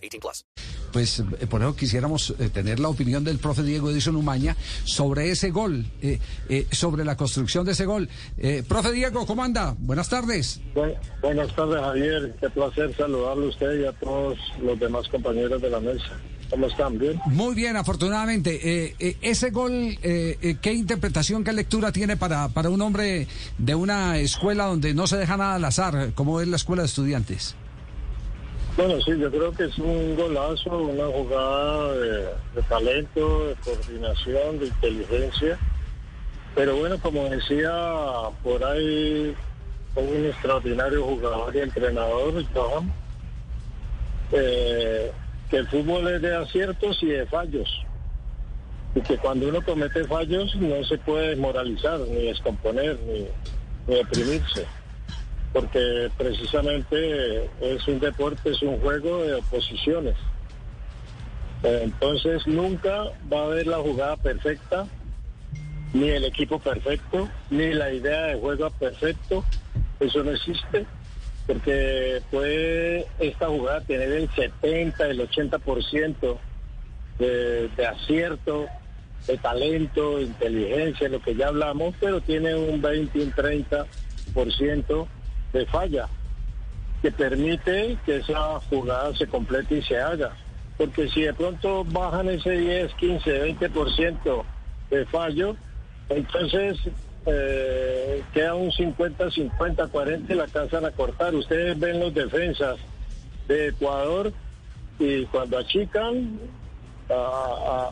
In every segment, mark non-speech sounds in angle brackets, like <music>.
18 plus. Pues eh, por eso quisiéramos eh, tener la opinión del profe Diego Edison Umaña sobre ese gol, eh, eh, sobre la construcción de ese gol. Eh, profe Diego, ¿cómo anda? Buenas tardes. Bu- buenas tardes, Javier. Qué placer saludarle a usted y a todos los demás compañeros de la mesa. ¿Cómo están? ¿Bien? Muy bien, afortunadamente. Eh, eh, ese gol, eh, eh, ¿qué interpretación, qué lectura tiene para, para un hombre de una escuela donde no se deja nada al azar, como es la escuela de estudiantes? Bueno, sí, yo creo que es un golazo, una jugada de, talento, de coordinación, de inteligencia. Pero bueno, como decía por ahí un extraordinario jugador y entrenador, Johan, eh, que el fútbol es de aciertos y de fallos. Y que cuando uno comete fallos no se puede desmoralizar, ni descomponer, ni, ni deprimirse. Porque precisamente es un deporte, es un juego de oposiciones. Entonces nunca va a haber la jugada perfecta, ni el equipo perfecto, ni la idea de juego perfecto. Eso no existe porque puede esta jugada tener el 70, el 80% de, de acierto, de talento, de inteligencia, lo que ya hablamos, pero tiene un 20, un 30% de falla que permite que esa jugada se complete y se haga. Porque si de pronto bajan ese 10, 15, 20% de fallo, entonces eh, queda un 50, 50, 40 y la alcanzan a cortar. Ustedes ven los defensas de Ecuador y cuando achican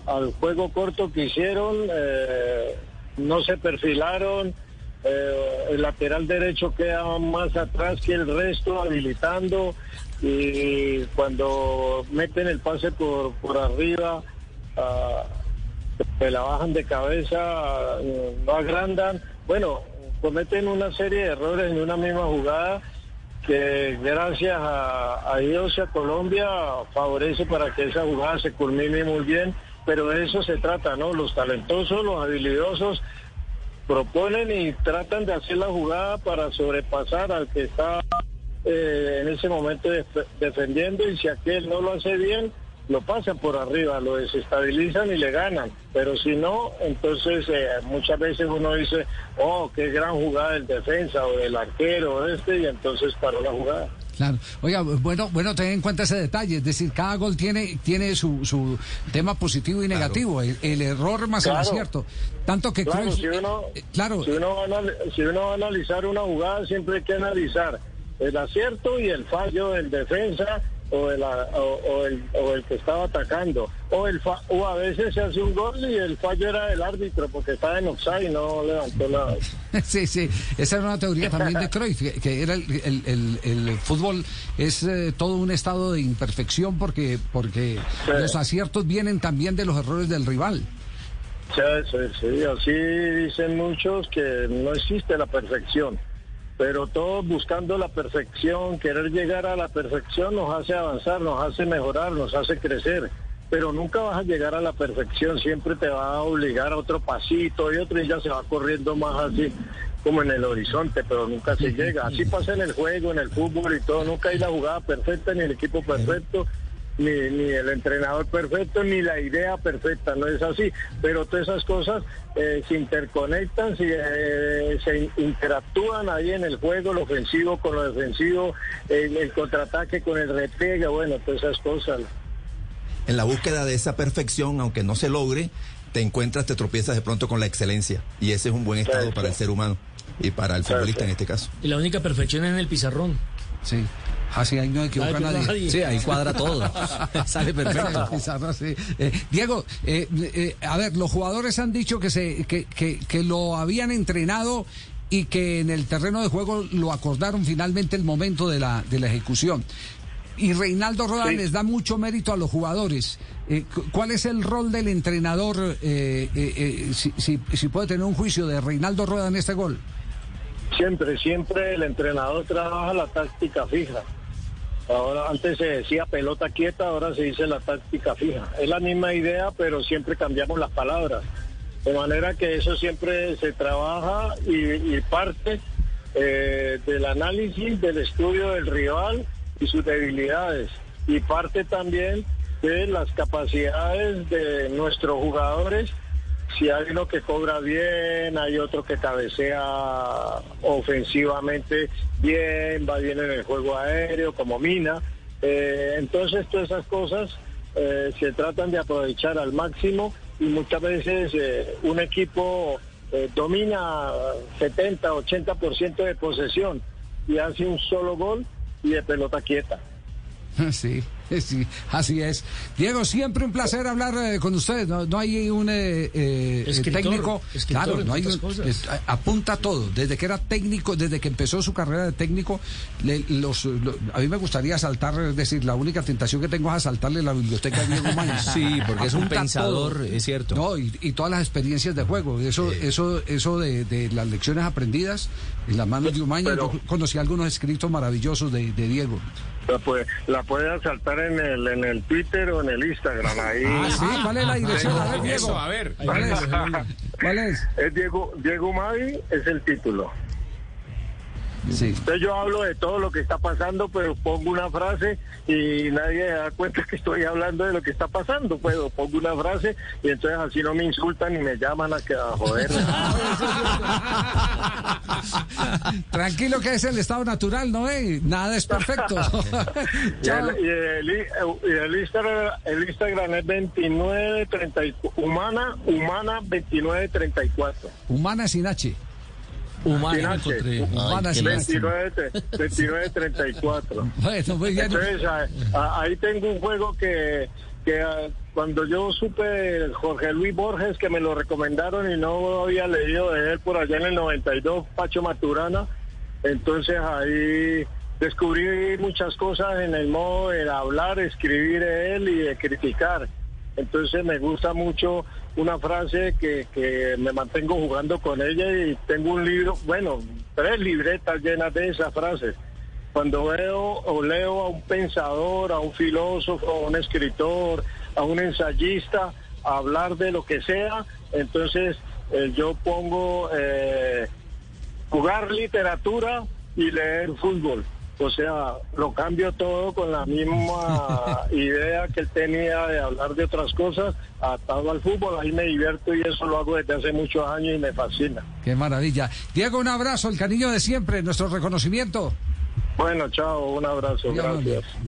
al juego corto que hicieron, eh, no se perfilaron. Eh, el lateral derecho queda más atrás que el resto, habilitando. Y cuando meten el pase por, por arriba, se la bajan de cabeza, eh, no agrandan. Bueno, cometen una serie de errores en una misma jugada que gracias a, a Dios y a Colombia favorece para que esa jugada se culmine muy bien. Pero de eso se trata, ¿no? Los talentosos, los habilidosos proponen y tratan de hacer la jugada para sobrepasar al que está eh, en ese momento def- defendiendo y si aquel no lo hace bien, lo pasan por arriba, lo desestabilizan y le ganan. Pero si no, entonces eh, muchas veces uno dice, oh, qué gran jugada del defensa o del arquero o este, y entonces paró la jugada. Claro. Oiga, bueno, bueno, ten en cuenta ese detalle. Es decir, cada gol tiene, tiene su, su tema positivo y negativo. El, el error más el acierto. Tanto que Claro, Cruyff- si uno, eh, claro, si, uno va a, si uno va a analizar una jugada, siempre hay que analizar el acierto y el fallo del defensa o, el, o, o el, o el que estaba atacando. O, el fa- o a veces se hace un gol y el fallo era del árbitro porque estaba en offside y no levantó la... <laughs> Sí, sí, esa era una teoría también de <laughs> Cruyff, que, que era el, el- el- el fútbol es eh, todo un estado de imperfección porque porque Sí. los aciertos vienen también de los errores del rival. Sí, sí, sí, así dicen muchos que no existe la perfección, pero todos buscando la perfección, querer llegar a la perfección nos hace avanzar, nos hace mejorar, nos hace crecer, pero nunca vas a llegar a la perfección, siempre te va a obligar a otro pasito y otro y ya se va corriendo más así como en el horizonte, pero nunca se llega. Así pasa en el juego, en el fútbol y todo, nunca hay la jugada perfecta ni el equipo perfecto ni, ni el entrenador perfecto, ni la idea perfecta, no es así. Pero todas esas cosas eh, se interconectan, se, eh, se in- interactúan ahí en el juego, lo ofensivo con lo defensivo, el, el contraataque con el repliegue, bueno, todas esas cosas. En la búsqueda de esa perfección, aunque no se logre, te encuentras, te tropiezas de pronto con la excelencia. Y ese es un buen estado Claro, para el ser humano y para el Claro, futbolista sí. en este caso. Y la única perfección es en el pizarrón. Sí. Así ahí no equivoca Ay, nadie. nadie. Sí, ahí cuadra todo. <laughs> Sale perfecto. Pizarro, sí. Eh, Diego, eh, eh, a ver, los jugadores han dicho que, se, que, que, que lo habían entrenado y que en el terreno de juego lo acordaron finalmente el momento de la, de la ejecución. Y Reinaldo Rueda Sí. les da mucho mérito a los jugadores. Eh, cu- ¿Cuál es el rol del entrenador? eh, eh, eh, si, si- si puede tener un juicio de Reinaldo Rueda en este gol. Siempre, siempre el entrenador trabaja la táctica fija. Ahora, antes se decía pelota quieta, ahora se dice la táctica fija. Es la misma idea, pero siempre cambiamos las palabras. De manera que eso siempre se trabaja y, parte eh, del análisis, del estudio del rival y sus debilidades. Y parte también de las capacidades de nuestros jugadores si hay uno que cobra bien, hay otro que cabecea ofensivamente bien, va bien en el juego aéreo, como Mina. Eh, entonces, todas esas cosas eh, se tratan de aprovechar al máximo y muchas veces eh, un equipo domina 70, 80% de posesión y hace un solo gol y de pelota quieta. <laughs> Sí, <laughs> sí, así es. Diego, siempre un placer hablar eh, con ustedes. No, no hay un eh, eh, Escritor, técnico. escritor, claro, no hay un- apunta todo. Desde que era técnico, desde que empezó su carrera de técnico, le- los, lo- a mí me gustaría saltar, es decir, la única tentación que tengo es asaltarle la biblioteca a Diego Mañez. <laughs> Sí, porque es un pensador, todo. es cierto. No, y, y todas las experiencias de juego. Eso, eso, eso de, de las lecciones aprendidas en las manos de Umaña. Pero- Yo conocí algunos escritos maravillosos de, de Diego. La puede, la puede asaltar en el, en el Twitter o en el Instagram. Ahí. Ah, sí, ¿cuál es la dirección? A ver, Diego. Eso, a ver. ¿Cuál es? ¿Cuál es? Es Diego, Diego Mavi, es el título. Sí. Entonces yo hablo de todo lo que está pasando, pero pongo una frase y nadie se da cuenta que estoy hablando de lo que está pasando. Pues pongo una frase y entonces así no me insultan ni me llaman a que a joder. <laughs> Tranquilo que es el estado natural, ¿no? Eh? Nada es perfecto. <laughs> <laughs> y el, y el, y el Instagram, el Instagram es 2934, humana, humana 2934. Humana sin H. Humana, encontré. Humana Ay, qué sin lástima. 29, 2934. <laughs> Bueno, bien. Entonces, a- a- ahí tengo un juego que, que ah, cuando yo supe Jorge Luis Borges, que me lo recomendaron y no había leído de él por allá en el 92, Pacho Maturana, entonces ahí descubrí muchas cosas en el modo de hablar, escribir de él y de criticar. Entonces me gusta mucho una frase que, que me mantengo jugando con ella y tengo un libro, bueno, tres libretas llenas de esas frases. Cuando veo o leo a un pensador, a un filósofo, a un escritor, a un ensayista hablar de lo que sea, entonces eh, yo pongo eh, jugar literatura y leer fútbol. O sea, lo cambio todo con la misma <laughs> idea que él tenía de hablar de otras cosas, atado al fútbol. Ahí me divierto y eso lo hago desde hace muchos años y me fascina. Qué maravilla. Diego, un abrazo, el cariño de siempre, nuestro reconocimiento. Bueno, chao, un abrazo, gracias.